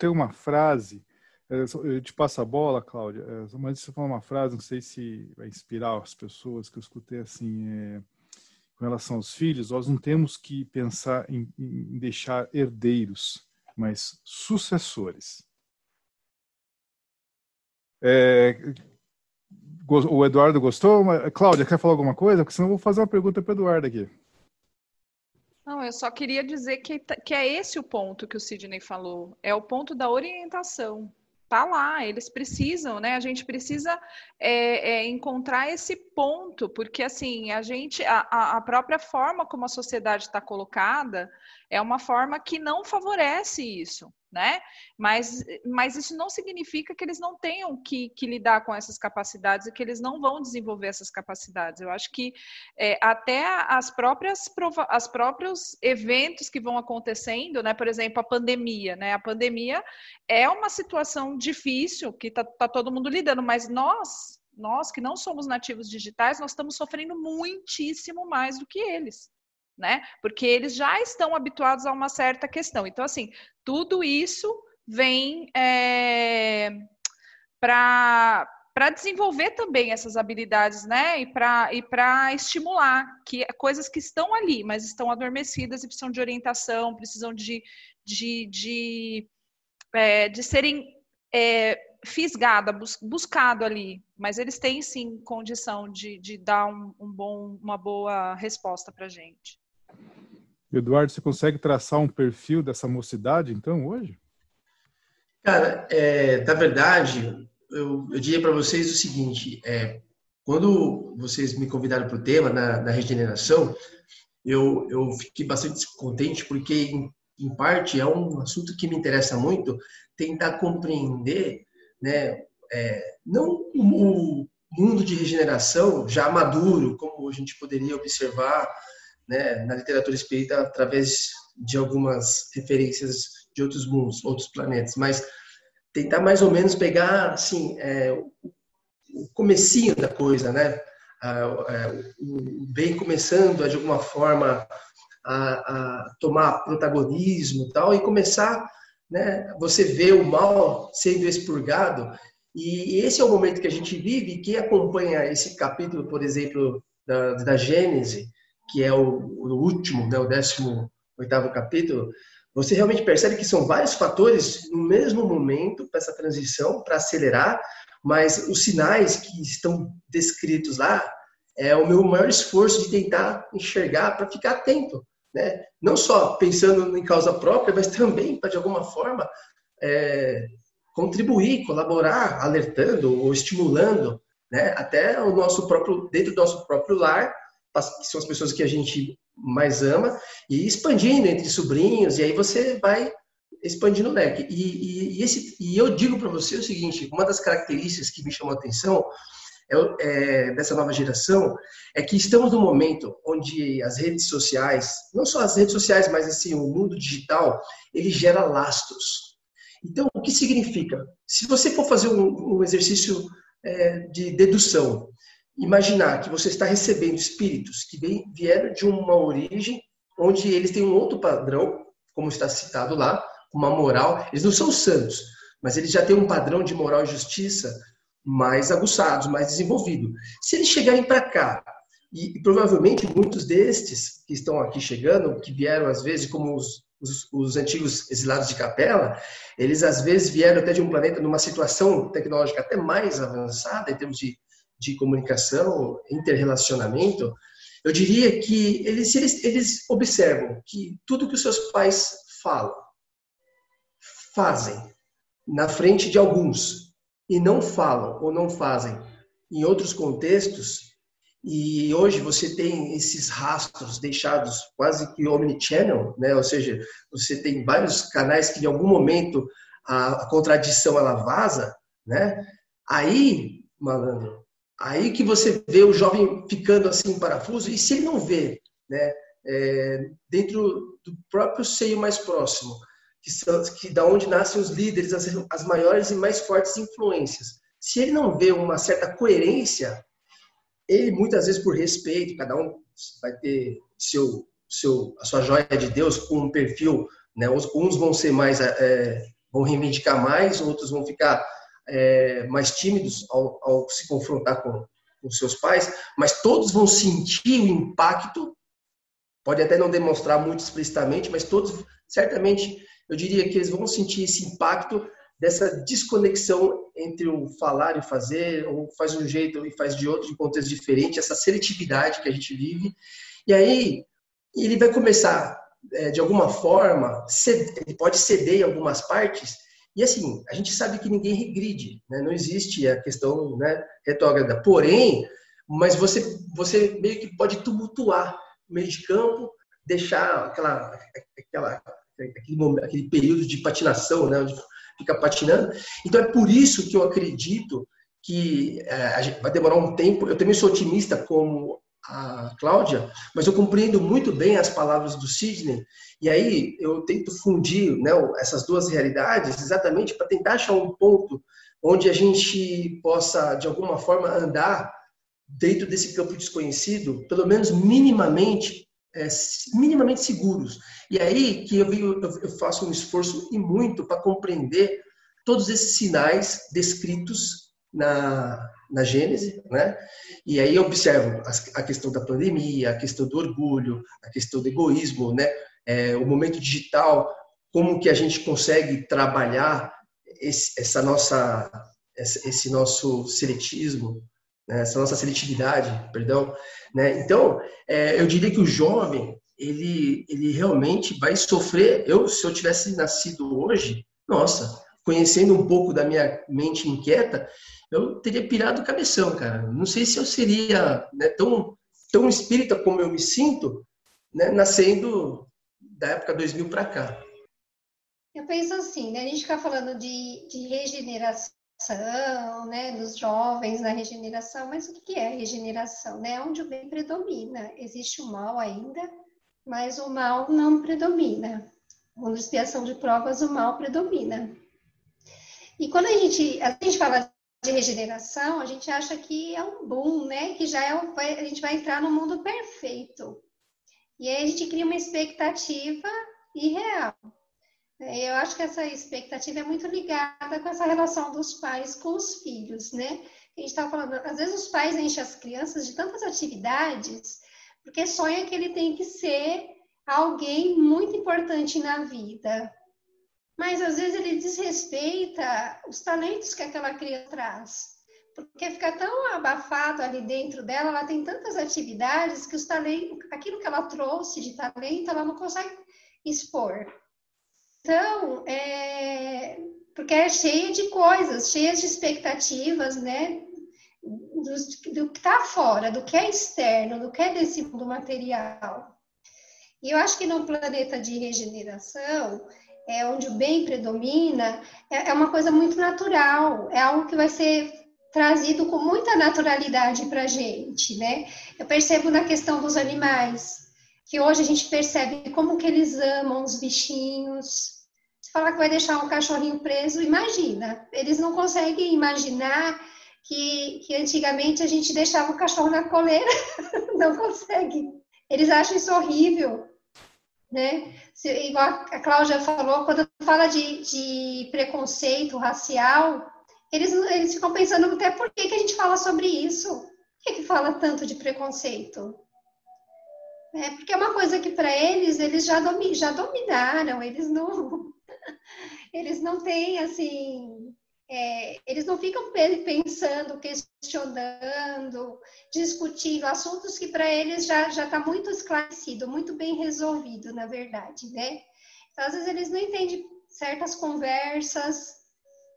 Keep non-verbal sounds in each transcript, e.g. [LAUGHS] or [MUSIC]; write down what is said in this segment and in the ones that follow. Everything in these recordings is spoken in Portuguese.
Escutei uma frase, é, eu te passo a bola, Cláudia, é, mas você falou uma frase, não sei se vai inspirar as pessoas, que eu escutei assim, é, com relação aos filhos, nós não temos que pensar em, em deixar herdeiros, mas sucessores. É, o Eduardo gostou? Cláudia, quer falar alguma coisa? Porque senão eu vou fazer uma pergunta para o Eduardo aqui. Não, eu só queria dizer que, tá, que é esse o ponto que o Sidney falou. É o ponto da orientação. Tá lá, eles precisam, né? A gente precisa é, é, encontrar esse ponto, porque assim, a gente, a, a própria forma como a sociedade está colocada é uma forma que não favorece isso né? Mas, mas isso não significa que eles não tenham que, que, lidar com essas capacidades e que eles não vão desenvolver essas capacidades. Eu acho que é, até as próprias as próprios eventos que vão acontecendo, né? Por exemplo, a pandemia, né? A pandemia é uma situação difícil que está tá todo mundo lidando, mas nós nós que não somos nativos digitais, nós estamos sofrendo muitíssimo mais do que eles né? Porque eles já estão habituados a uma certa questão. Então, assim, tudo isso vem é, para para desenvolver também essas habilidades, né? E para e estimular que coisas que estão ali, mas estão adormecidas e precisam de orientação, precisam de de, de, é, de serem é, fisgada, bus, buscado ali, mas eles têm sim condição de, de dar um, um bom, uma boa resposta para a gente. Eduardo, você consegue traçar um perfil dessa mocidade, então, hoje? Cara, é, na verdade, eu, eu diria para vocês o seguinte: é, quando vocês me convidaram para o tema na, na regeneração, eu, eu fiquei bastante contente porque, em, em, parte, é um assunto que me interessa muito tentar compreender, né, é, não o, o mundo de regeneração já maduro, como a gente poderia observar né, na literatura espírita através de algumas referências de outros mundos, outros planetas, mas tentar mais ou menos pegar assim é, o comecinho da coisa, né? o bem começando a, de alguma forma a, a tomar protagonismo e tal e começar, né? Você vê o mal sendo expurgado e esse é o momento que a gente vive. Quem acompanha esse capítulo, por exemplo, da, da Gênese, que é o, o último, né, o 18 capítulo, você realmente percebe que são vários fatores no mesmo momento para essa transição, para acelerar, mas os sinais que estão descritos lá é o meu maior esforço de tentar enxergar para ficar atento, né? Não só pensando em causa própria, mas também para de alguma forma é, contribuir, colaborar, alertando ou estimulando, né? Até o nosso próprio dentro do nosso próprio lar que são as pessoas que a gente mais ama, e expandindo entre sobrinhos, e aí você vai expandindo o leque. E, e, e esse, e eu digo para você o seguinte: uma das características que me chamou a atenção é, é, dessa nova geração é que estamos num momento onde as redes sociais, não só as redes sociais, mas assim o mundo digital, ele gera lastros. Então, o que significa? Se você for fazer um, um exercício é, de dedução, imaginar que você está recebendo espíritos que vieram de uma origem onde eles têm um outro padrão, como está citado lá, uma moral. Eles não são santos, mas eles já têm um padrão de moral e justiça mais aguçados, mais desenvolvido. Se eles chegarem para cá, e, provavelmente muitos destes que estão aqui chegando, que vieram às vezes como os, os, os, antigos exilados de capela, eles às vezes vieram até de um planeta numa situação tecnológica até mais avançada em termos de de comunicação, interrelacionamento, eu diria que eles, eles, eles observam que tudo que os seus pais falam, fazem na frente de alguns e não falam ou não fazem em outros contextos, e hoje você tem esses rastros deixados quase que omnichannel, né? ou seja, você tem vários canais que em algum momento a, contradição ela vaza, né? aí, malandro, Aí que você vê o jovem ficando assim parafuso, e se ele não vê, né, é, dentro do próprio seio mais próximo, que, são, que da onde nascem os líderes, as, as maiores e mais fortes influências, se ele não vê uma certa coerência, ele muitas vezes por respeito, cada um vai ter seu, seu, a sua joia de Deus com um perfil, né, uns, vão ser mais é, vão reivindicar mais, outros vão ficar é, mais tímidos ao, ao, se confrontar com, com seus pais, mas todos vão sentir o impacto, pode até não demonstrar muito explicitamente, mas todos, certamente, eu diria que eles vão sentir esse impacto dessa desconexão entre o falar e fazer, ou faz de um jeito e faz de outro, em contexto diferente, essa seletividade que a gente vive. E aí, ele vai começar, é, de alguma forma, ele pode ceder em algumas partes, e assim, a gente sabe que ninguém regride, né? não existe a questão né, retrógrada. Porém, mas você, você meio que pode tumultuar o meio de campo, deixar aquela, aquela, aquele, aquele período de patinação, né, onde fica patinando. Então é por isso que eu acredito que é, vai demorar um tempo. Eu também sou otimista como a Cláudia, mas eu compreendo muito bem as palavras do Sidney, e aí eu tento fundir né, essas duas realidades exatamente para tentar achar um ponto onde a gente possa, de alguma forma, andar dentro desse campo desconhecido, pelo menos minimamente, é, minimamente seguros. E aí que eu, eu, eu faço um esforço e muito para compreender todos esses sinais descritos na, na Gênese, né? E aí eu observo a, questão da pandemia, a questão do orgulho, a questão do egoísmo, né? É, o momento digital, como que a gente consegue trabalhar esse, essa nossa, esse nosso seletismo, né? essa nossa seletividade, perdão, né? Então, é, eu diria que o jovem ele, ele realmente vai sofrer. Eu, se eu tivesse nascido hoje, nossa, conhecendo um pouco da minha mente inquieta, eu teria pirado o cabeção, cara. Não sei se eu seria né, tão, tão espírita como eu me sinto, né, nascendo da época 2000 para cá. Eu penso assim, né, a gente fica falando de, de regeneração, né, dos jovens na regeneração, mas o que é regeneração? Né? Onde o bem predomina. Existe o mal ainda, mas o mal não predomina. Quando expiação de provas, o mal predomina. E quando a gente, a gente fala de regeneração, a gente acha que é um boom, né? Que já é a gente vai entrar no mundo perfeito. E aí a gente cria uma expectativa irreal. Eu acho que essa expectativa é muito ligada com essa relação dos pais com os filhos, né? A gente estava falando, às vezes os pais enchem as crianças de tantas atividades, porque sonha que ele tem que ser alguém muito importante na vida mas às vezes ele desrespeita os talentos que aquela criança traz. Porque fica tão abafado ali dentro dela, ela tem tantas atividades que os talentos, aquilo que ela trouxe de talento, ela não consegue expor. Então, é, porque é cheia de coisas, cheia de expectativas, né? Do, do que está fora, do que é externo, do que é desse mundo material. E eu acho que no planeta de regeneração, é, onde o bem predomina, é, é uma coisa muito natural, é algo que vai ser trazido com muita naturalidade para a gente, né? Eu percebo na questão dos animais, que hoje a gente percebe como que eles amam os bichinhos. Se falar que vai deixar um cachorrinho preso, imagina. Eles não conseguem imaginar que, que antigamente a gente deixava o cachorro na coleira. [LAUGHS] não consegue. Eles acham isso horrível né? Se, igual a Cláudia falou, quando fala de, de preconceito racial, eles, eles ficam pensando até por que, que a gente fala sobre isso. Por que, que fala tanto de preconceito? É, porque é uma coisa que para eles, eles já, domi, já dominaram, eles não, [LAUGHS] eles não têm, assim, é, eles não ficam pensando, questionando, discutindo assuntos que para eles já já está muito esclarecido, muito bem resolvido, na verdade, né? Então, às vezes eles não entendem certas conversas,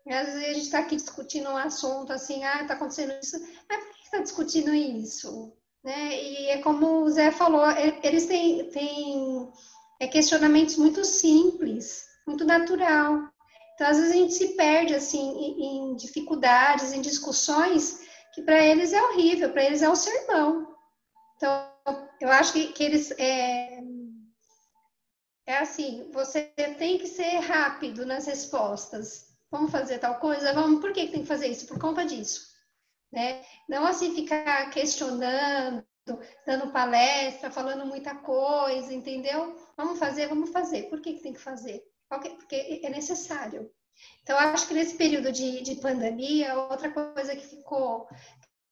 às vezes a gente está aqui discutindo um assunto assim, ah, está acontecendo isso, mas por que está discutindo isso? Né? E é como o Zé falou, eles têm, têm é, questionamentos muito simples, muito natural. Então, às vezes a gente se perde assim em, em dificuldades, em discussões que para eles é horrível, para eles é um sermão. Então, eu acho que, que eles é, é assim, você tem que ser rápido nas respostas. Vamos fazer tal coisa? Vamos, por que tem que fazer isso? Por conta disso. Né? Não assim ficar questionando, dando palestra, falando muita coisa, entendeu? Vamos fazer, vamos fazer. Por que, que tem que fazer? Porque é necessário. Então, acho que nesse período de, de pandemia, outra coisa que ficou,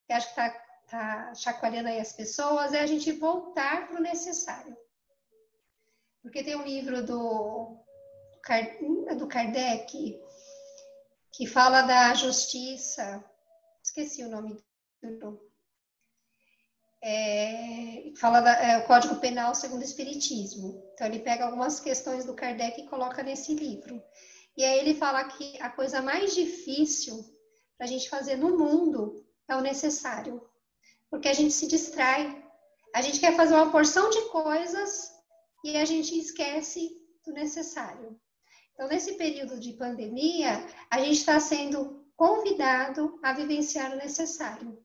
que acho que está tá chacoalhando aí as pessoas, é a gente voltar para o necessário. Porque tem um livro do, do Kardec que fala da justiça, esqueci o nome do é, fala da, é, o Código Penal segundo o Espiritismo. Então, ele pega algumas questões do Kardec e coloca nesse livro. E aí ele fala que a coisa mais difícil para a gente fazer no mundo é o necessário, porque a gente se distrai. A gente quer fazer uma porção de coisas e a gente esquece do necessário. Então, nesse período de pandemia, a gente está sendo convidado a vivenciar o necessário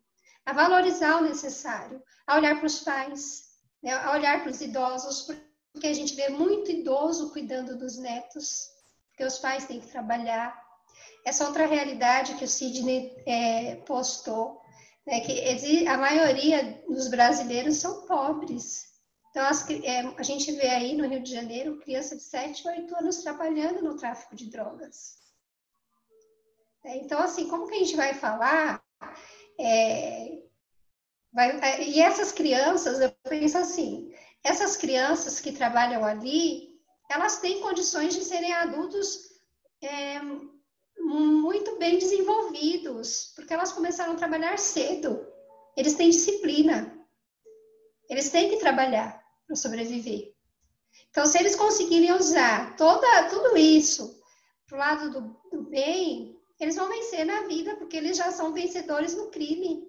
a valorizar o necessário, a olhar para os pais, né, a olhar para os idosos, porque a gente vê muito idoso cuidando dos netos, porque os pais têm que trabalhar. Essa outra realidade que o Sidney é, postou, né, que a maioria dos brasileiros são pobres. Então, as, é, a gente vê aí no Rio de Janeiro criança de 7, 8 anos trabalhando no tráfico de drogas. É, então, assim, como que a gente vai falar é, vai, e essas crianças, eu penso assim, essas crianças que trabalham ali, elas têm condições de serem adultos é, muito bem desenvolvidos, porque elas começaram a trabalhar cedo. Eles têm disciplina. Eles têm que trabalhar para sobreviver. Então, se eles conseguirem usar toda, tudo isso para o lado do, do bem, eles vão vencer na vida, porque eles já são vencedores no crime.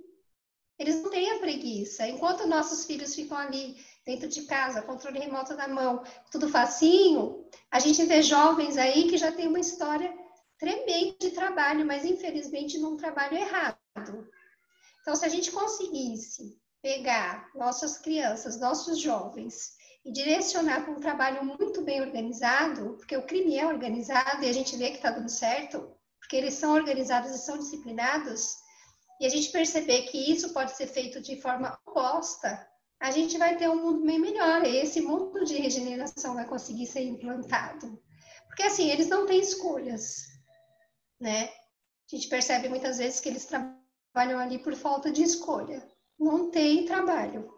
Eles não têm a preguiça. Enquanto nossos filhos ficam ali dentro de casa, controle remoto na mão, tudo facinho, a gente vê jovens aí que já tem uma história tremenda de trabalho, mas infelizmente num trabalho errado. Então, se a gente conseguisse pegar nossas crianças, nossos jovens e direcionar para um trabalho muito bem organizado, porque o crime é organizado e a gente vê que está dando certo, porque eles são organizados e são disciplinados, e a gente perceber que isso pode ser feito de forma oposta, a gente vai ter um mundo bem melhor. E esse mundo de regeneração vai conseguir ser implantado. Porque assim, eles não têm escolhas, né? A gente percebe muitas vezes que eles trabalham ali por falta de escolha. Não tem trabalho.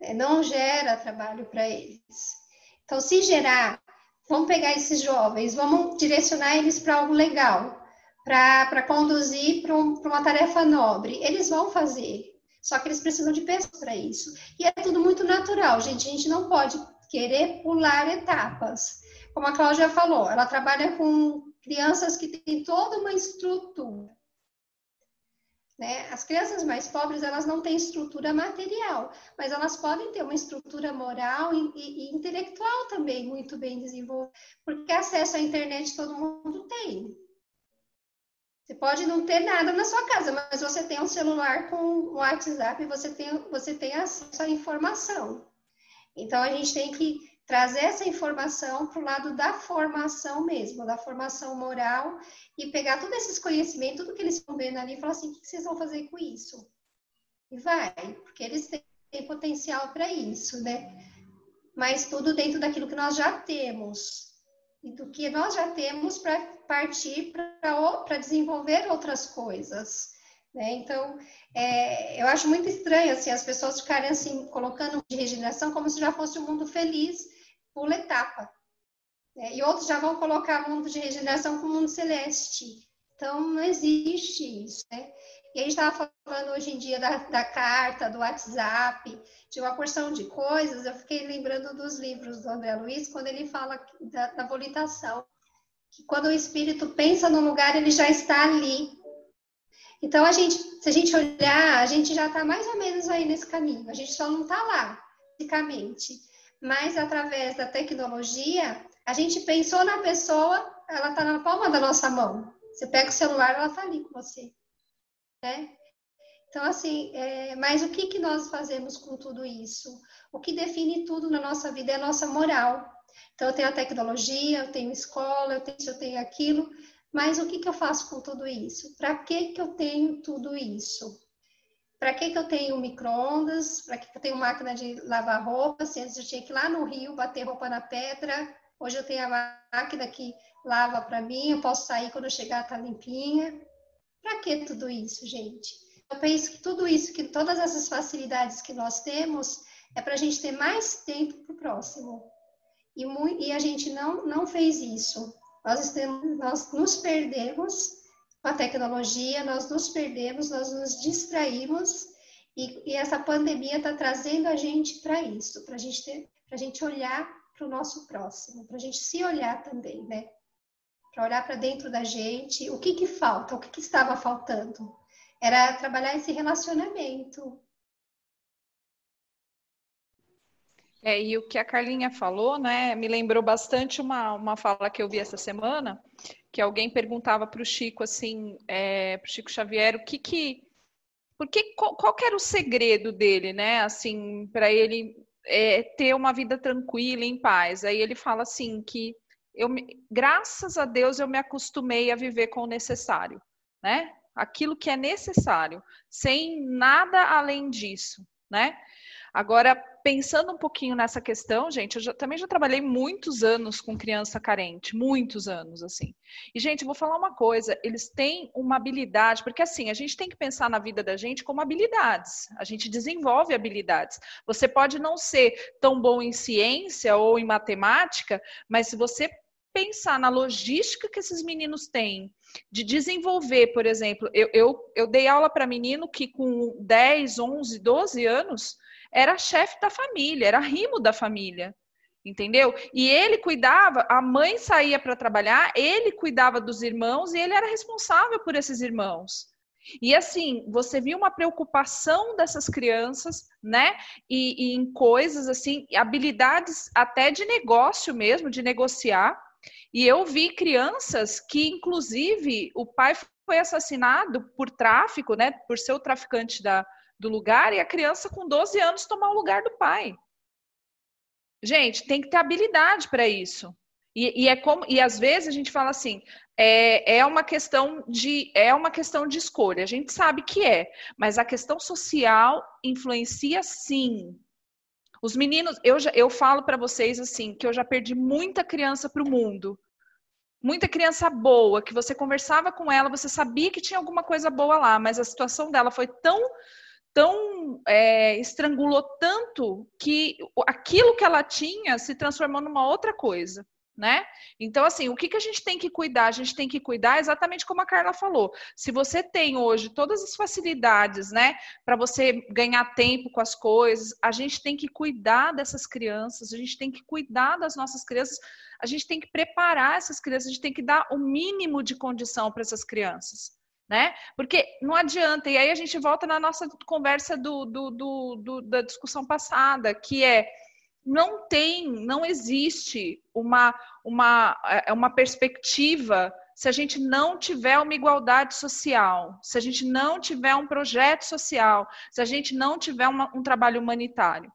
Né? Não gera trabalho para eles. Então, se gerar vamos pegar esses jovens, vamos direcionar eles para algo legal, para conduzir para um, uma tarefa nobre. Eles vão fazer, só que eles precisam de pessoas para isso. E é tudo muito natural, gente. A gente não pode querer pular etapas. Como a Cláudia falou, ela trabalha com crianças que têm toda uma estrutura. Né? As crianças mais pobres elas não têm estrutura material, mas elas podem ter uma estrutura moral e, e, e intelectual também muito bem desenvolvida, porque acesso à internet todo mundo tem. Você pode não ter nada na sua casa, mas você tem um celular com o WhatsApp e você tem, você tem acesso à informação. Então a gente tem que trazer essa informação para o lado da formação mesmo, da formação moral, e pegar todos esses conhecimentos, tudo que eles estão vendo ali, e falar assim: o que vocês vão fazer com isso? E vai, porque eles têm, potencial para isso, né? Mas tudo dentro daquilo que nós já temos, e do que nós já temos para partir para desenvolver outras coisas. Né? Então, é, eu acho muito estranho assim, as pessoas ficarem assim, colocando de regeneração como se já fosse um mundo feliz, pula etapa. Né? E outros já vão colocar mundo de regeneração como mundo celeste. Então, não existe isso, né? E a gente estava falando hoje em dia da, da, carta, do WhatsApp, de uma porção de coisas. Eu fiquei lembrando dos livros do André Luiz, quando ele fala da, da volitação. Que quando o espírito pensa no lugar, ele já está ali. Então, a gente, se a gente olhar, a gente já está mais ou menos aí nesse caminho. A gente só não está lá, fisicamente mas através da tecnologia, a gente pensou na pessoa, ela está na palma da nossa mão. Você pega o celular, ela está ali com você. Né? Então, assim, é, mas o que, que nós fazemos com tudo isso? O que define tudo na nossa vida é a nossa moral. Então, eu tenho a tecnologia, eu tenho escola, eu tenho isso, eu tenho aquilo, mas o que, que eu faço com tudo isso? Para que, que eu tenho tudo isso? Para que, que eu tenho micro-ondas? Para que, que eu tenho máquina de lavar roupa? Se antes eu tinha que ir lá no rio bater roupa na pedra Hoje eu tenho a máquina que lava para mim, eu posso sair quando eu chegar, tá limpinha. Para que tudo isso, gente? Eu penso que tudo isso, que todas essas facilidades que nós temos, é para a gente ter mais tempo para o próximo. E, e, a gente não, não fez isso. Nós, nós nos perdemos com a tecnologia, nós nos perdemos, nós nos distraímos, e, e essa pandemia está trazendo a gente para isso, para gente ter, a gente olhar para o nosso próximo, para a gente se olhar também, né? Para olhar para dentro da gente, o que que falta, o que, que estava faltando. Era trabalhar esse relacionamento, É, e o que a Carlinha falou, né, me lembrou bastante uma, uma fala que eu vi essa semana, que alguém perguntava para o Chico, assim, é, para o Chico Xavier, o que que, porque, qual, qual era o segredo dele, né, assim, para ele é, ter uma vida tranquila, em paz. Aí ele fala assim, que eu, graças a Deus eu me acostumei a viver com o necessário, né, aquilo que é necessário, sem nada além disso, né, Agora, pensando um pouquinho nessa questão, gente, eu já, também já trabalhei muitos anos com criança carente, muitos anos, assim. E, gente, vou falar uma coisa: eles têm uma habilidade, porque assim, a gente tem que pensar na vida da gente como habilidades. A gente desenvolve habilidades. Você pode não ser tão bom em ciência ou em matemática, mas se você pensar na logística que esses meninos têm de desenvolver, por exemplo, eu, eu, eu dei aula para menino que com 10, 11, 12 anos era chefe da família, era rimo da família. Entendeu? E ele cuidava, a mãe saía para trabalhar, ele cuidava dos irmãos e ele era responsável por esses irmãos. E assim, você viu uma preocupação dessas crianças, né? E, e, em coisas assim, habilidades até de negócio mesmo, de negociar. E eu vi crianças que, inclusive, o pai foi assassinado por tráfico, né? Por ser o traficante da, do lugar e a criança com 12 anos tomar o lugar do pai. Gente, tem que ter habilidade para isso. E, e, é como e às vezes a gente fala assim é, é uma questão de é uma questão de escolha. A gente sabe que é, mas a questão social influencia sim. Os meninos, eu, já, eu falo para vocês assim que eu já perdi muita criança para o mundo muita criança boa, que você conversava com ela, você sabia que tinha alguma coisa boa lá, mas a situação dela foi tão tão é, estrangulou tanto que aquilo que ela tinha se transformou numa outra coisa. Né? Então, assim, o que, que a gente tem que cuidar? A gente tem que cuidar exatamente como a Carla falou. Se você tem hoje todas as facilidades, né, para você ganhar tempo com as coisas, a gente tem que cuidar dessas crianças, a gente tem que cuidar das nossas crianças, a gente tem que preparar essas crianças, a gente tem que dar o mínimo de condição para essas crianças né? Porque não adianta, e aí a gente volta na nossa conversa do, do, do, do, da discussão passada, que é não tem, não existe uma, uma, é, uma perspectiva se a gente não tiver uma igualdade social, se a gente não tiver um projeto social, se a gente não tiver uma, um trabalho humanitário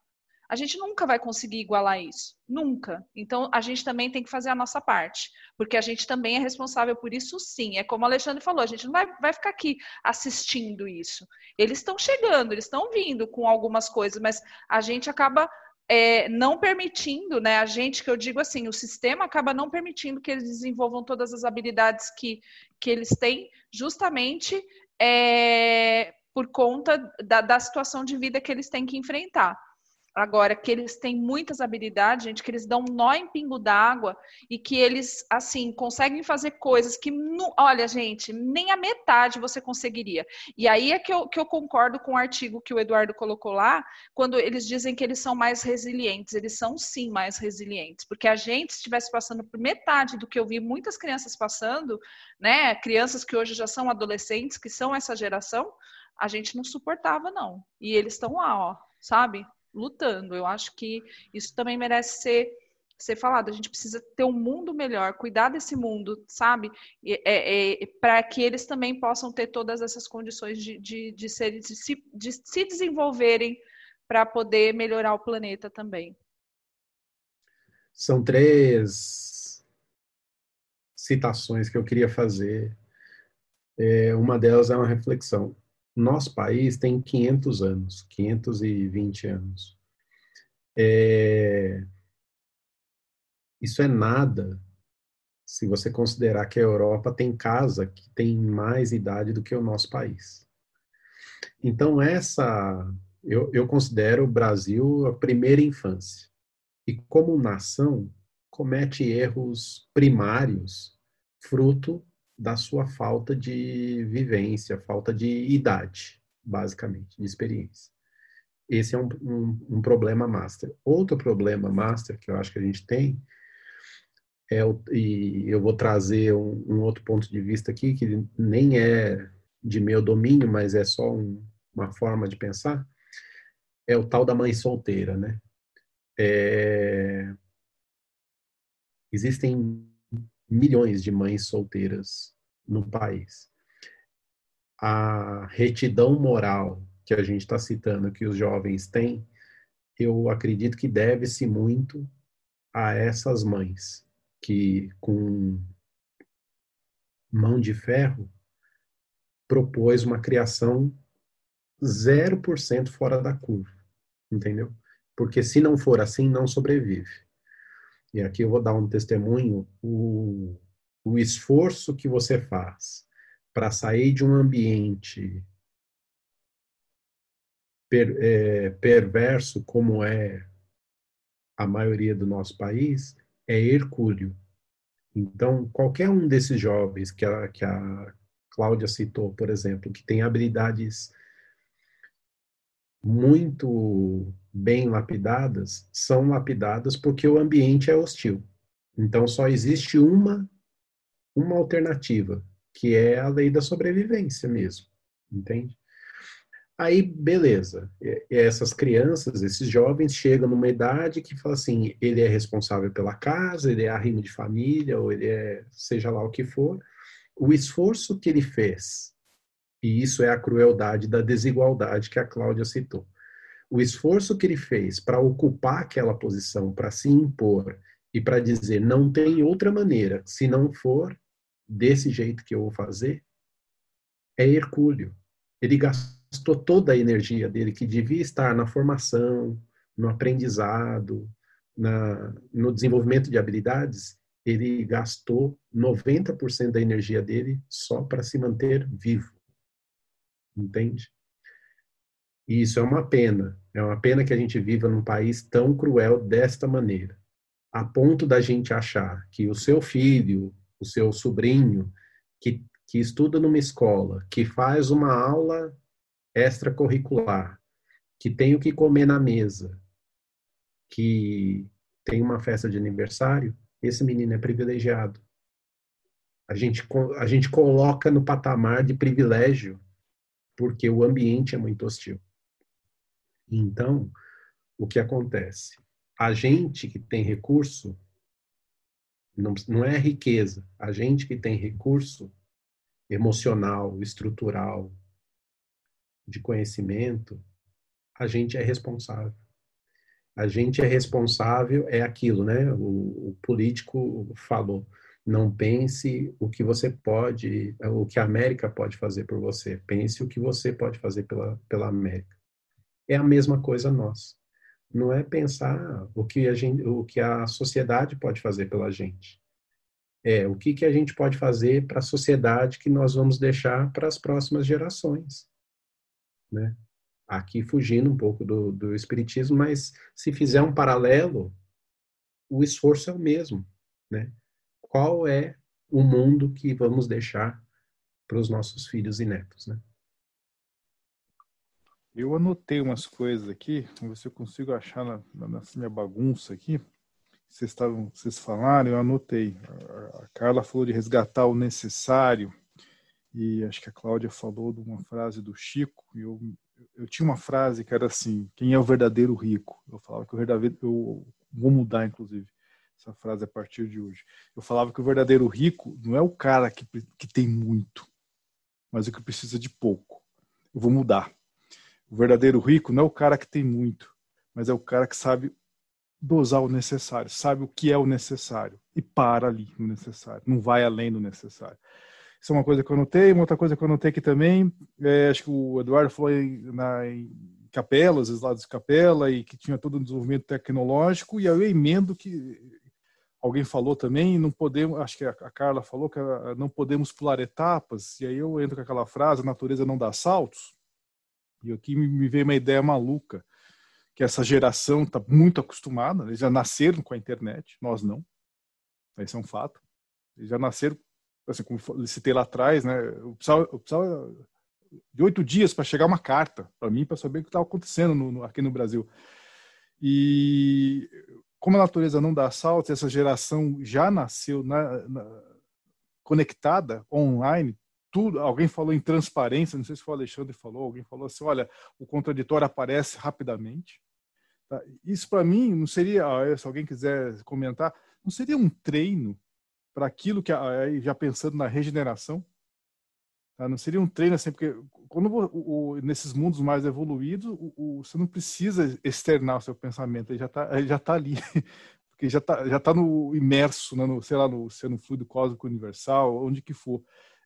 a gente nunca vai conseguir igualar isso. Nunca. Então, a gente também tem que fazer a nossa parte. Porque a gente também é responsável por isso, sim. É como o Alexandre falou, a gente não vai, vai ficar aqui assistindo isso. Eles estão chegando, eles estão vindo com algumas coisas, mas a gente acaba é, não permitindo, né? A gente, que eu digo assim, o sistema acaba não permitindo que eles desenvolvam todas as habilidades que, que eles têm, justamente é, por conta da, da situação de vida que eles têm que enfrentar. Agora, que eles têm muitas habilidades, gente, que eles dão um nó em pingo d'água e que eles, assim, conseguem fazer coisas que, olha, gente, nem a metade você conseguiria. E aí é que eu, que eu concordo com o artigo que o Eduardo colocou lá, quando eles dizem que eles são mais resilientes. Eles são, sim, mais resilientes. Porque a gente, se estivesse passando por metade do que eu vi muitas crianças passando, né, crianças que hoje já são adolescentes, que são essa geração, a gente não suportava, não. E eles estão lá, ó, sabe? Lutando. Eu acho que isso também merece ser ser falado. A gente precisa ter um mundo melhor, cuidar desse mundo, sabe? É, é, para que eles também possam ter todas essas condições de, de, de, ser, de, se, de se desenvolverem para poder melhorar o planeta também. São três citações que eu queria fazer. É, uma delas é uma reflexão nosso país tem 500 anos, 520 anos. É... Isso é nada se você considerar que a Europa tem casa que tem mais idade do que o nosso país. Então, essa, eu, eu considero o Brasil a primeira infância. E como nação, comete erros primários, fruto da sua falta de vivência, falta de idade, basicamente, de experiência. Esse é um, um, um problema master. Outro problema master que eu acho que a gente tem é o, e eu vou trazer um, um, outro ponto de vista aqui que nem é de meu domínio, mas é só um, uma forma de pensar, é o tal da mãe solteira, né? É... Existem milhões de mães solteiras no país. A retidão moral que a gente está citando, que os jovens têm, eu acredito que deve-se muito a essas mães que, com mão de ferro, propôs uma criação 0% fora da curva, entendeu? Porque se não for assim, não sobrevive. E aqui eu vou dar um testemunho, o, o esforço que você faz para sair de um ambiente per, é, perverso como é a maioria do nosso país é hercúleo. Então, qualquer um desses jovens que a, que a Cláudia citou, por exemplo, que tem habilidades muito bem lapidadas, são lapidadas porque o ambiente é hostil. Então, só existe uma, uma alternativa, que é a lei da sobrevivência mesmo, entende? Aí, beleza. E essas crianças, esses jovens chegam numa idade que fala assim, ele é responsável pela casa, ele é arrimo de família, ou ele é seja lá o que for. O esforço que ele fez, e isso é a crueldade da desigualdade que a Cláudia citou. O esforço que ele fez para ocupar aquela posição, para se impor e para dizer não tem outra maneira, se não for desse jeito que eu vou fazer, é hercúleo. Ele gastou toda a energia dele, que devia estar na formação, no aprendizado, na, no desenvolvimento de habilidades, ele gastou 90% da energia dele só para se manter vivo. Entende? E isso é uma pena. É uma pena que a gente viva num país tão cruel desta maneira. A ponto da gente achar que o seu filho, o seu sobrinho, que, que estuda numa escola, que faz uma aula extracurricular, que tem o que comer na mesa, que tem uma festa de aniversário, esse menino é privilegiado. A gente, a gente coloca no patamar de privilégio porque o ambiente é muito hostil. Então, o que acontece? A gente que tem recurso, não, não é riqueza, a gente que tem recurso emocional, estrutural, de conhecimento, a gente é responsável. A gente é responsável, é aquilo, né? O, o político falou: não pense o que você pode, o que a América pode fazer por você, pense o que você pode fazer pela, pela América. É a mesma coisa nós. Não é pensar o que a, gente, o que a sociedade pode fazer pela gente. É o que, que a gente pode fazer para a sociedade que nós vamos deixar para as próximas gerações né? Aqui fugindo um pouco do, do espiritismo, mas se fizer um paralelo, o esforço é o mesmo, né? Qual é o mundo que vamos deixar para os nossos filhos e netos, né? Eu anotei umas coisas aqui, vamos ver se eu consigo achar na, na, minha bagunça aqui. Vocês estavam, vocês falaram, eu anotei. A Carla falou de resgatar o necessário e acho que a Cláudia falou de uma frase do Chico, e eu, eu tinha uma frase que era assim, quem é o verdadeiro rico? Eu falava que o verdadeiro, eu vou mudar inclusive essa frase a partir de hoje. Eu falava que o verdadeiro rico não é o cara que, que tem muito, mas o que precisa de pouco. Eu vou mudar. O verdadeiro rico não é o cara que tem muito, mas é o cara que sabe dosar o necessário, sabe o que é o necessário e para ali no necessário, não vai além do necessário. Isso é uma coisa que eu notei. Uma outra coisa que eu notei aqui também, é, acho que o Eduardo foi na, em Capelas, os lados de Capela, e que tinha todo um desenvolvimento tecnológico, e aí eu emendo que alguém falou também, não podemos, acho que a Carla falou que não podemos pular etapas, e aí eu entro com aquela frase, a natureza não dá saltos, e aqui me veio uma ideia maluca, que essa geração está muito acostumada, eles já nasceram com a internet, nós não, esse é um fato, eles já nasceram, assim, como eu citei lá atrás, né, eu precisava, eu precisava de oito dias para chegar uma carta para mim, para saber o que estava acontecendo no, no, aqui no Brasil. E como a natureza não dá saltos, essa geração já nasceu na, na, conectada online. Tudo, alguém falou em transparência, não sei se foi o Alexandre falou, alguém falou assim, olha, o contraditório aparece rapidamente. Tá? Isso para mim não seria, se alguém quiser comentar, não seria um treino para aquilo que já pensando na regeneração, Tá? Não seria um treino assim, porque quando o, o, nesses mundos mais evoluídos, o, você não precisa externar o seu pensamento, ele já está já tá ali, [LAUGHS] porque já está já tá no imerso, né, no, sei lá, no, se é no fluido cósmico universal, onde que for.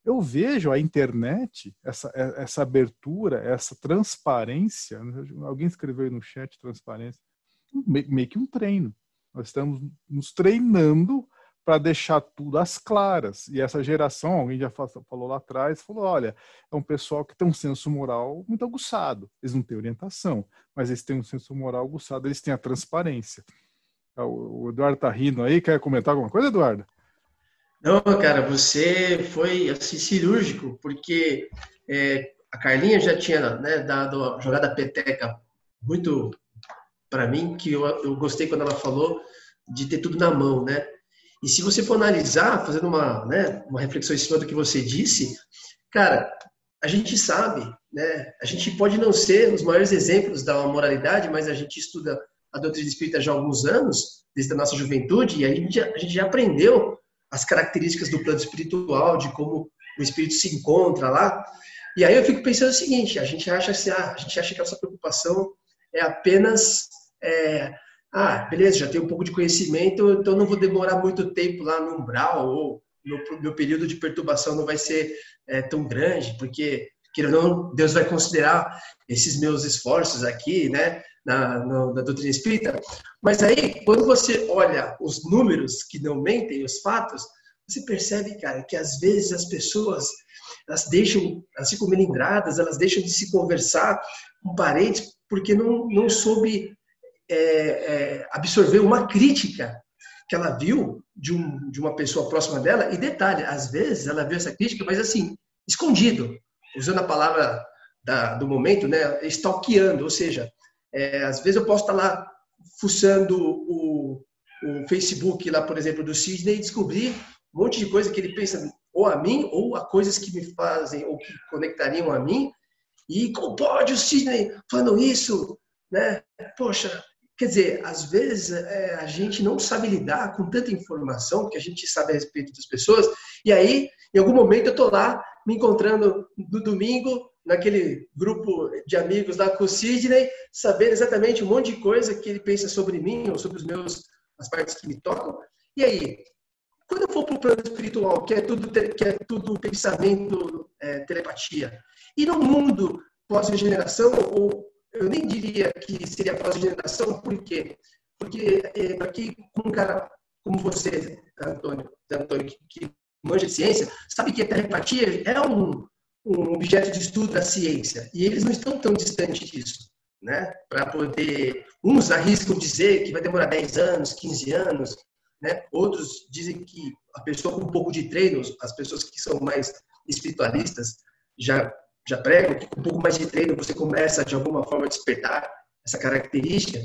Eu vejo a internet, essa, é, essa abertura, essa transparência, né, alguém escreveu aí no chat transparência, meio que um treino. Nós estamos nos treinando para deixar tudo às claras. E essa geração, alguém já falou lá atrás, falou: olha, é um pessoal que tem um senso moral muito aguçado. Eles não têm orientação, mas eles têm um senso moral aguçado, eles têm a transparência. Ah, o Eduardo está rindo aí, quer comentar alguma coisa, Eduardo? Não, cara, você foi assim, cirúrgico, porque é, a Carlinha já tinha né, dado a jogada peteca muito para mim, que eu, eu gostei quando ela falou de ter tudo na mão, né? E se você for analisar, fazendo uma, né, uma reflexão em cima do que você disse, cara, a gente sabe, né, a gente pode não ser os maiores exemplos da moralidade, mas a gente estuda a doutrina espírita já há alguns anos, desde a nossa juventude, e a gente, a gente já aprendeu as características do plano espiritual, de como o espírito se encontra lá. E aí eu fico pensando o seguinte: a gente acha assim, ah, a gente acha que a nossa preocupação é apenas é, ah, beleza, já tenho um pouco de conhecimento, então não vou demorar muito tempo lá no umbral, ou meu, meu período de perturbação não vai ser é, tão grande, porque, querendo ou não, Deus vai considerar esses meus esforços aqui, né, na, na, na doutrina espírita. Mas aí, quando você olha os números que não mentem, os fatos, você percebe, cara, que às vezes as pessoas elas deixam, elas ficam melindradas, elas deixam de se conversar com parentes porque não, não soube é, é, absorver uma crítica que ela viu de, um, de uma pessoa próxima dela, e detalhe, às vezes ela viu essa crítica, mas assim, escondido, usando a palavra da, do momento, né, stalkeando, ou seja, é, às vezes eu posso estar lá fuçando o, o Facebook lá, por exemplo, do Sidney e descobrir um monte de coisa que ele pensa ou a mim, ou a coisas que me fazem, ou que conectariam a mim, e como pode o Sidney falando isso, né? Poxa, Quer dizer, às vezes é, a gente não sabe lidar com tanta informação que a gente sabe a respeito das pessoas, e aí, em algum momento, eu estou lá me encontrando no domingo, naquele grupo de amigos lá com o Sidney, sabendo exatamente um monte de coisa que ele pensa sobre mim ou sobre os meus, as partes que me tocam. E aí, quando eu for para o plano espiritual, que é tudo, que é tudo pensamento, é, telepatia, e no mundo pós-regeneração ou eu nem diria que seria geração, por quê? Porque é, aqui, um cara como você, Antônio, Antônio que, que manja de ciência, sabe que a telepatia é um, um objeto de estudo da ciência, e eles não estão tão distantes disso. Né? Para poder. Uns arriscam dizer que vai demorar 10 anos, 15 anos, né? outros dizem que a pessoa com um pouco de treino, as pessoas que são mais espiritualistas, já já prego que com um pouco mais de treino você começa de alguma forma a despertar essa característica.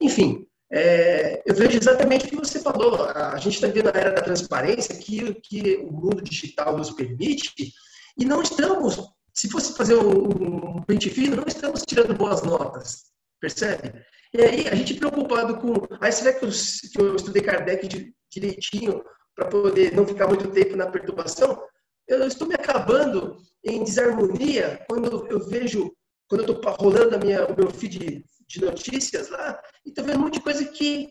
Enfim, é, eu vejo exatamente o que você falou. A gente está vivendo a era da transparência que, que o mundo digital nos permite e não estamos, se fosse fazer um, pente fino, não estamos tirando boas notas, percebe? E aí a gente preocupado com, ah, será que eu, que eu estudei Kardec direitinho para poder não ficar muito tempo na perturbação? Eu estou me acabando em desarmonia quando eu vejo, quando eu estou rolando a minha, o meu feed de notícias lá, e estou vendo um monte de coisa que,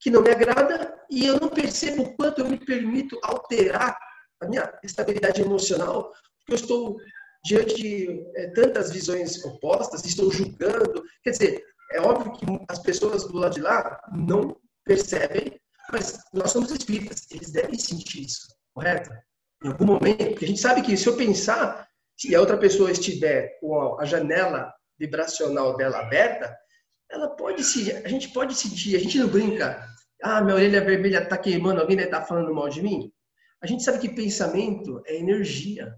que não me agrada e eu não percebo o quanto eu me permito alterar a minha estabilidade emocional, eu estou diante de é, tantas visões opostas, estou julgando. Quer dizer, é óbvio que as pessoas do lado de lá não percebem, mas nós somos espíritas, eles devem sentir isso, correto? Em algum momento, porque a gente sabe que se eu pensar, se a outra pessoa estiver com a janela vibracional dela aberta, ela pode se, a gente pode sentir, a gente não brinca, ah, minha orelha vermelha está queimando, alguém está falando mal de mim? A gente sabe que pensamento é energia?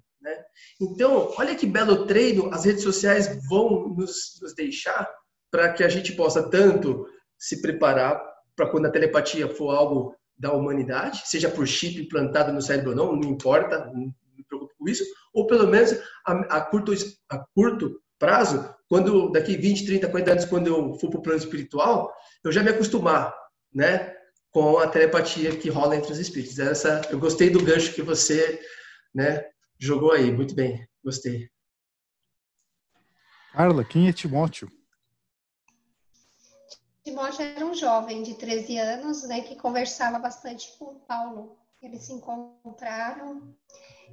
Então, olha que belo treino as redes sociais vão nos, nos deixar para que a gente possa tanto se preparar para quando a telepatia for algo da humanidade, seja por chip implantado no cérebro ou não, não importa, não me preocupo com isso, ou pelo menos a, a, curto, a curto prazo, quando daqui 20, 30, 40 anos, quando eu for para o plano espiritual, eu já me acostumar, né, com a telepatia que rola entre os espíritos. Essa, eu gostei do gancho que você, né, jogou aí. Muito bem, gostei. Carla, quem é Timóteo? Timóteo era um jovem de 13 anos, né, que conversava bastante com Paulo. Eles se encontraram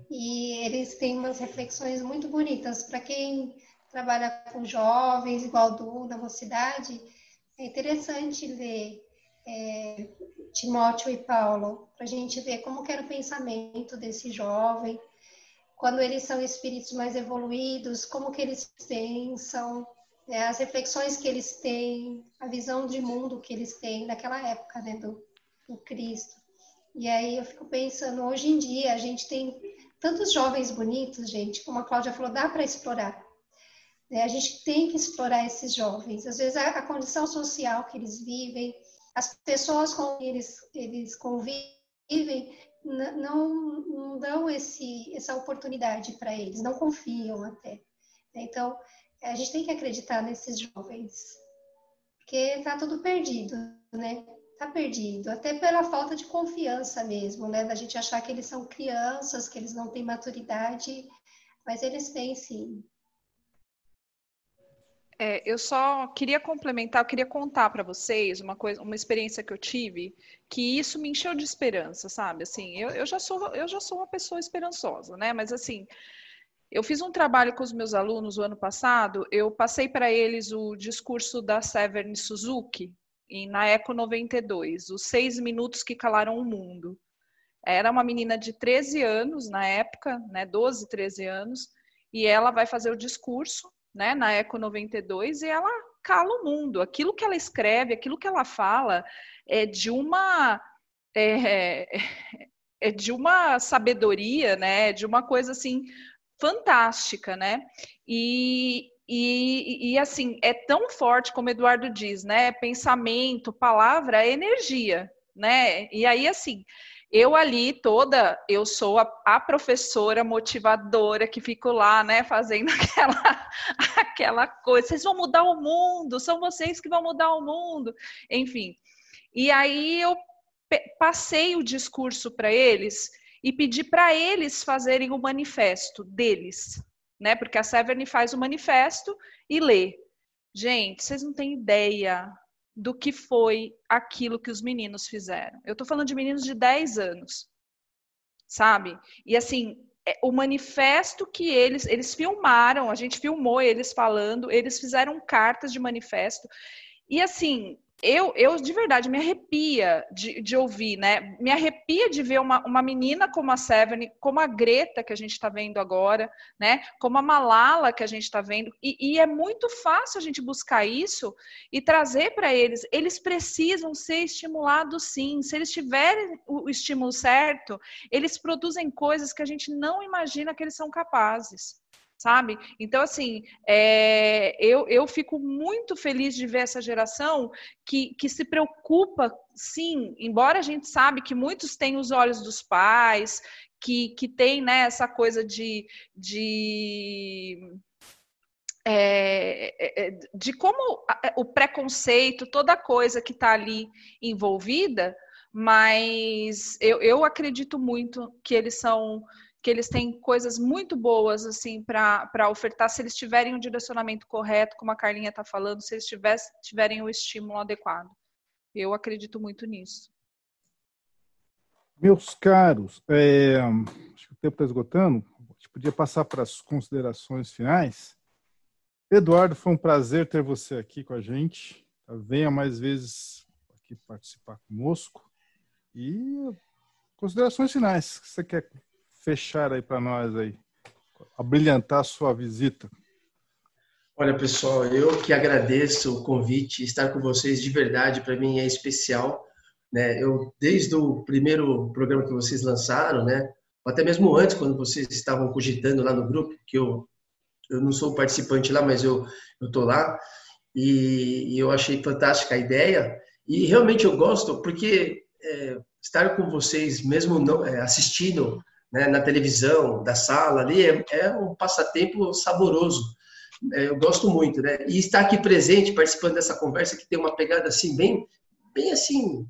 e eles têm umas reflexões muito bonitas. Para quem trabalha com jovens, igual do na mocidade, é interessante ler é, Timóteo e Paulo, para a gente ver como era o pensamento desse jovem, quando eles são espíritos mais evoluídos, como que eles pensam, né, as reflexões que eles têm, a visão de mundo que eles têm naquela época, né, do, do Cristo. E aí eu fico pensando, hoje em dia a gente tem tantos jovens bonitos, gente, como a Cláudia falou, dá para explorar. Né? A gente tem que explorar esses jovens. Às vezes a, a, condição social que eles vivem, as pessoas com quem eles, eles convivem, não, não dão esse, essa oportunidade para eles, não confiam até. Então, a gente tem que acreditar nesses jovens, porque está tudo perdido, né? Está perdido, até pela falta de confiança mesmo, né? Da gente achar que eles são crianças, que eles não têm maturidade, mas eles têm sim. É, eu só queria complementar, eu queria contar para vocês uma coisa, uma experiência que eu tive, que isso me encheu de esperança, sabe? Assim, eu, eu já sou, eu já sou uma pessoa esperançosa, né? Mas assim, eu fiz um trabalho com os meus alunos o ano passado, eu passei para eles o discurso da Severn Suzuki na Eco 92, os seis minutos que calaram o mundo. Era uma menina de 13 anos na época, né, 12, 13 anos, e ela vai fazer o discurso né, na Eco 92 e ela cala o mundo. Aquilo que ela escreve, aquilo que ela fala é de uma é, é de uma sabedoria, né, de uma coisa assim fantástica, né? E, e, e, assim, é tão forte como Eduardo diz, né? Pensamento, palavra, é energia, né? E aí, assim, eu ali toda, eu sou a, a, professora motivadora que fico lá, né, fazendo [LAUGHS] aquela, aquela coisa. Vocês vão mudar o mundo, são vocês que vão mudar o mundo. Enfim. E aí eu passei o discurso para eles e pedi para eles fazerem o manifesto deles, né? Porque a Severn faz o manifesto e lê. Gente, vocês não têm ideia do que foi aquilo que os meninos fizeram. Eu estou falando de meninos de 10 anos, sabe? E assim, é, o manifesto que eles eles filmaram, a gente filmou eles falando, eles fizeram cartas de manifesto. E assim, eu, eu de verdade me arrepia de, de ouvir, né? Me arrepia de ver uma, uma menina como a Seven, como a Greta que a gente está vendo agora, né? Como a Malala que a gente está vendo. E, e, é muito fácil a gente buscar isso e trazer para eles. Eles precisam ser estimulados sim. Se eles tiverem o estímulo certo, eles produzem coisas que a gente não imagina que eles são capazes sabe? Então, assim, é, eu, eu fico muito feliz de ver essa geração que, que se preocupa, sim, embora a gente sabe que muitos têm os olhos dos pais, que, que tem né, essa coisa de, de é, de como o preconceito, toda coisa que está ali envolvida, mas eu, eu acredito muito que eles são que eles têm coisas muito boas assim para ofertar se eles tiverem um direcionamento correto, como a Carlinha está falando, se eles tivesse, tiverem o estímulo adequado. Eu acredito muito nisso. Meus caros, é, acho que o tempo está esgotando. A gente podia passar para as considerações finais. Eduardo, foi um prazer ter você aqui com a gente. Venha mais vezes aqui participar conosco. E considerações finais que você quer fechar aí para nós aí, abrilhantar a sua visita. Olha, pessoal, eu que agradeço o convite, estar com vocês de verdade para mim é especial. Né? Eu desde o primeiro programa que vocês lançaram, né, até mesmo antes, quando vocês estavam cogitando lá no grupo, que eu eu não sou participante lá, mas eu eu tô lá e, e eu achei fantástica a ideia e realmente eu gosto porque é, estar com vocês, mesmo não é, assistindo né, na televisão, da sala ali, é, é um passatempo saboroso. É, eu gosto muito, né? E estar aqui presente, participando dessa conversa que tem uma pegada assim bem, bem assim,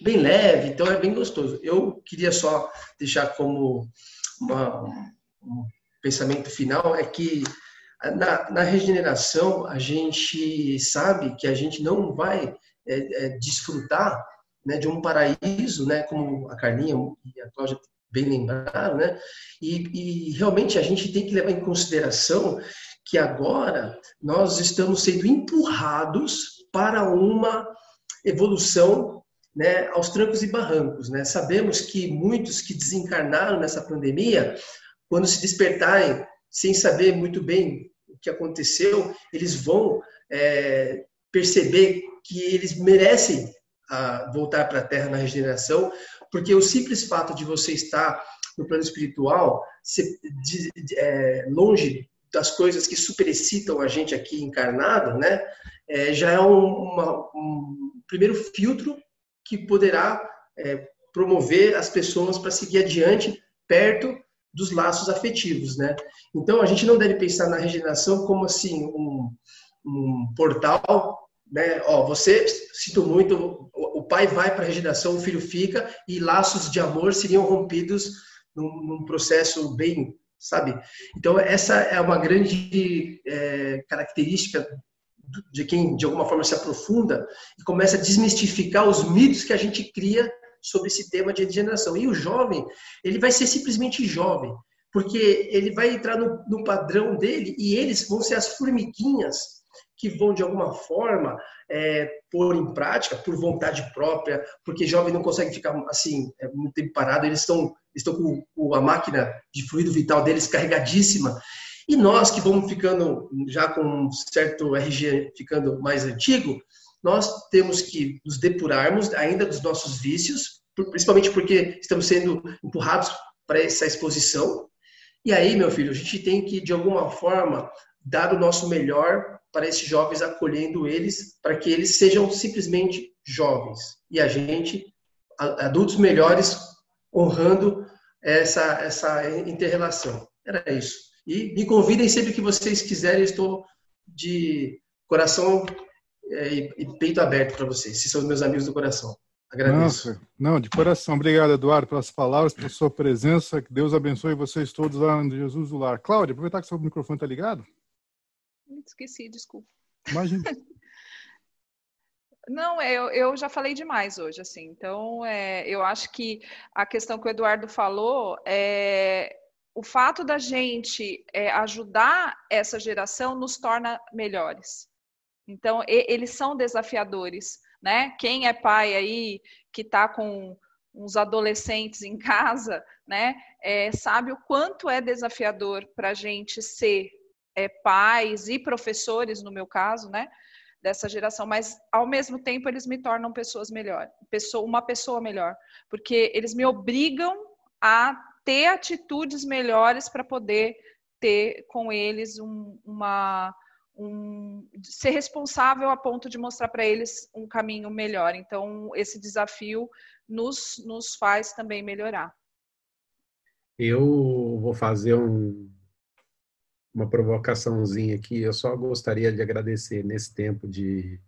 bem leve, então é bem gostoso. Eu queria só deixar como uma, um pensamento final é que na, na, regeneração a gente sabe que a gente não vai é, é, desfrutar né, de um paraíso, né, como a Carlinha e a Cláudia bem lembraram, né, e, e realmente a gente tem que levar em consideração que agora nós estamos sendo empurrados para uma evolução né, aos trancos e barrancos. Né? Sabemos que muitos que desencarnaram nessa pandemia, quando se despertarem sem saber muito bem o que aconteceu, eles vão é, perceber que eles merecem a, voltar para a Terra na regeneração, porque o simples fato de você estar no plano espiritual, se, de, de, é, longe das coisas que superexcitam a gente aqui encarnado, né, é, já é um, uma, um primeiro filtro que poderá é, promover as pessoas para seguir adiante perto dos laços afetivos, né? Então a gente não deve pensar na regeneração como assim um, um portal, né? Ó, você sinto muito, o pai vai para a regeneração, o filho fica e laços de amor seriam rompidos num, num processo bem, sabe? Então essa é uma grande é, característica de quem de alguma forma se aprofunda e começa a desmistificar os mitos que a gente cria sobre esse tema de regeneração. E o jovem, ele vai ser simplesmente jovem, porque ele vai entrar no, no padrão dele e eles vão ser as formiguinhas que vão de alguma forma é, pôr em prática por vontade própria, porque jovem não consegue ficar assim é, muito tempo parado, eles estão estão com, com a máquina de fluido vital deles carregadíssima e nós que vamos ficando já com um certo RG ficando mais antigo, nós temos que nos depurarmos ainda dos nossos vícios, principalmente porque estamos sendo empurrados para essa exposição. E aí, meu filho, a gente tem que, de alguma forma, dar o nosso melhor para esses jovens, acolhendo eles, para que eles sejam simplesmente jovens. E a gente, adultos melhores, honrando essa, essa interrelação. Era isso. E me convidem sempre que vocês quiserem, estou de coração é, e peito aberto para vocês. Vocês são meus amigos do coração. Agradeço. Nossa, não, de coração. Obrigado, Eduardo, pelas palavras, pela sua presença. Que Deus abençoe vocês todos lá no Jesus do Lar. Cláudia, aproveitar que seu microfone está ligado. Esqueci, desculpa. Imagina. [LAUGHS] Não, é, eu, eu já falei demais hoje, assim. Então, é, eu acho que a questão que o Eduardo falou é, o fato da gente é, ajudar essa geração nos torna melhores. Então, e, eles são desafiadores, né? Quem é pai aí que está com uns adolescentes em casa, né? É, sabe o quanto é desafiador para a gente ser é, pais e professores, no meu caso, né? Dessa geração, mas ao mesmo tempo eles me tornam pessoas melhor, pessoa, uma pessoa melhor, porque eles me obrigam a ter atitudes melhores para poder ter com eles um, uma um, ser responsável a ponto de mostrar para eles um caminho melhor. Então, esse desafio nos, nos faz também melhorar. Eu vou fazer um, uma provocaçãozinha aqui. Eu só gostaria de agradecer nesse tempo de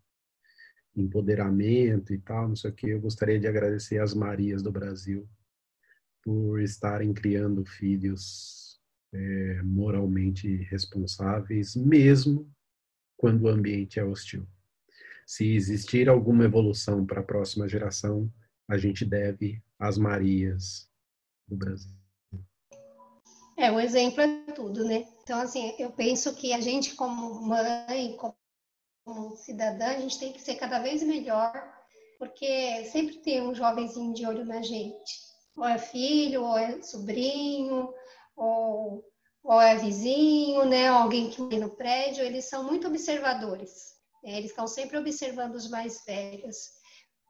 empoderamento e tal, não sei o que. Eu gostaria de agradecer as Marias do Brasil por estarem criando filhos é, moralmente responsáveis, mesmo quando o ambiente é hostil. Se existir alguma evolução para a próxima geração, a gente deve às Marias do Brasil. É, o exemplo é tudo, né? Então, assim, eu penso que a gente, como mãe, como cidadã, a gente tem que ser cada vez melhor porque sempre tem um jovenzinho de olho na gente. Ou é filho, ou é sobrinho, ou, ou é vizinho, né? Alguém que tem no prédio, eles são muito observadores. Né? Eles estão sempre observando os mais velhos.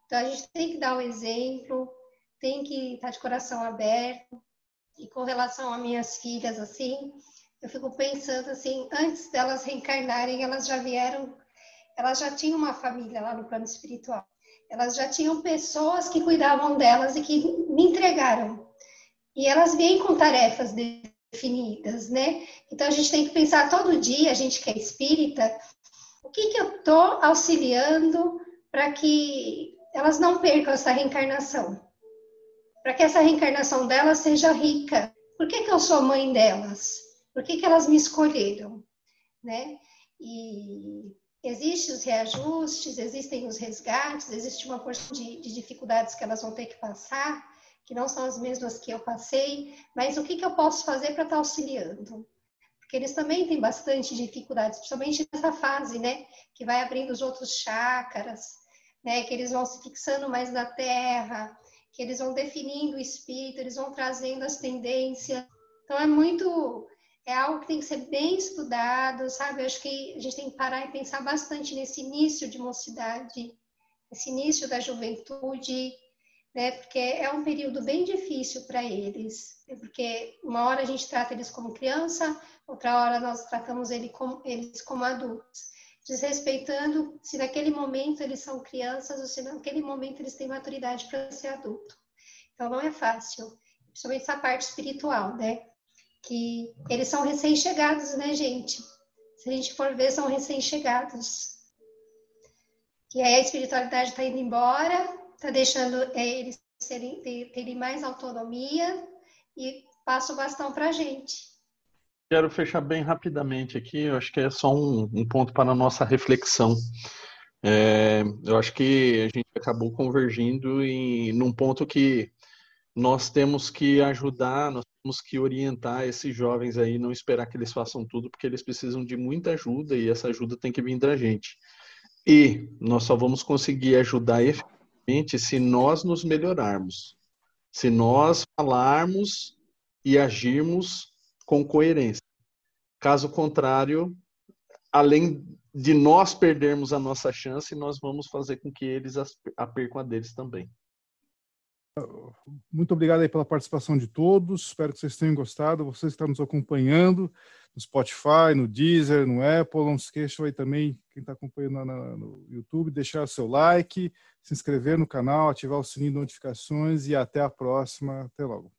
Então a gente tem que dar um exemplo, tem que estar de coração aberto. E com relação a minhas filhas, assim, eu fico pensando assim, antes delas reencarnarem, elas já vieram, elas já tinham uma família lá no plano espiritual. Elas já tinham pessoas que cuidavam delas e que me entregaram. E elas vêm com tarefas definidas, né? Então a gente tem que pensar todo dia, a gente que é espírita, o que, que eu estou auxiliando para que elas não percam essa reencarnação? Para que essa reencarnação delas seja rica. Por que, que eu sou mãe delas? Por que, que elas me escolheram? Né? E existem os reajustes, existem os resgates, existe uma porção de, de, dificuldades que elas vão ter que passar, que não são as mesmas que eu passei, mas o que, que eu posso fazer para estar tá auxiliando? Porque eles também têm bastante dificuldades, principalmente nessa fase, né? Que vai abrindo os outros chácaras, né? Que eles vão se fixando mais na terra, que eles vão definindo o espírito, eles vão trazendo as tendências. Então é muito é algo que tem que ser bem estudado, sabe? Eu acho que a gente tem que parar e pensar bastante nesse início de mocidade, esse início da juventude, né? Porque é um período bem difícil para eles, porque uma hora a gente trata eles como criança, outra hora nós tratamos ele como, eles como adultos, desrespeitando se naquele momento eles são crianças ou se naquele momento eles têm maturidade para ser adulto. Então não é fácil, principalmente essa parte espiritual, né? que eles são recém-chegados, né, gente? Se a gente for ver, são recém-chegados. E aí a espiritualidade está indo embora, está deixando é, eles serem, terem mais autonomia e passa o bastão para a gente. Quero fechar bem rapidamente aqui, eu acho que é só um, um ponto para a nossa reflexão. É, eu acho que a gente acabou convergindo em num ponto que nós temos que ajudar, nós temos que orientar esses jovens aí, não esperar que eles façam tudo, porque eles precisam de muita ajuda e essa ajuda tem que vir da gente. E nós só vamos conseguir ajudar efetivamente se nós nos melhorarmos, se nós falarmos e agirmos com coerência. Caso contrário, além de nós perdermos a nossa chance, nós vamos fazer com que eles a percam a deles também. Muito obrigado aí pela participação de todos. Espero que vocês tenham gostado. Vocês que estão nos acompanhando no Spotify, no Deezer, no Apple. Não se esqueçam aí também, quem está acompanhando no YouTube, deixar seu like, se inscrever no canal, ativar o sininho de notificações e até a próxima. Até logo.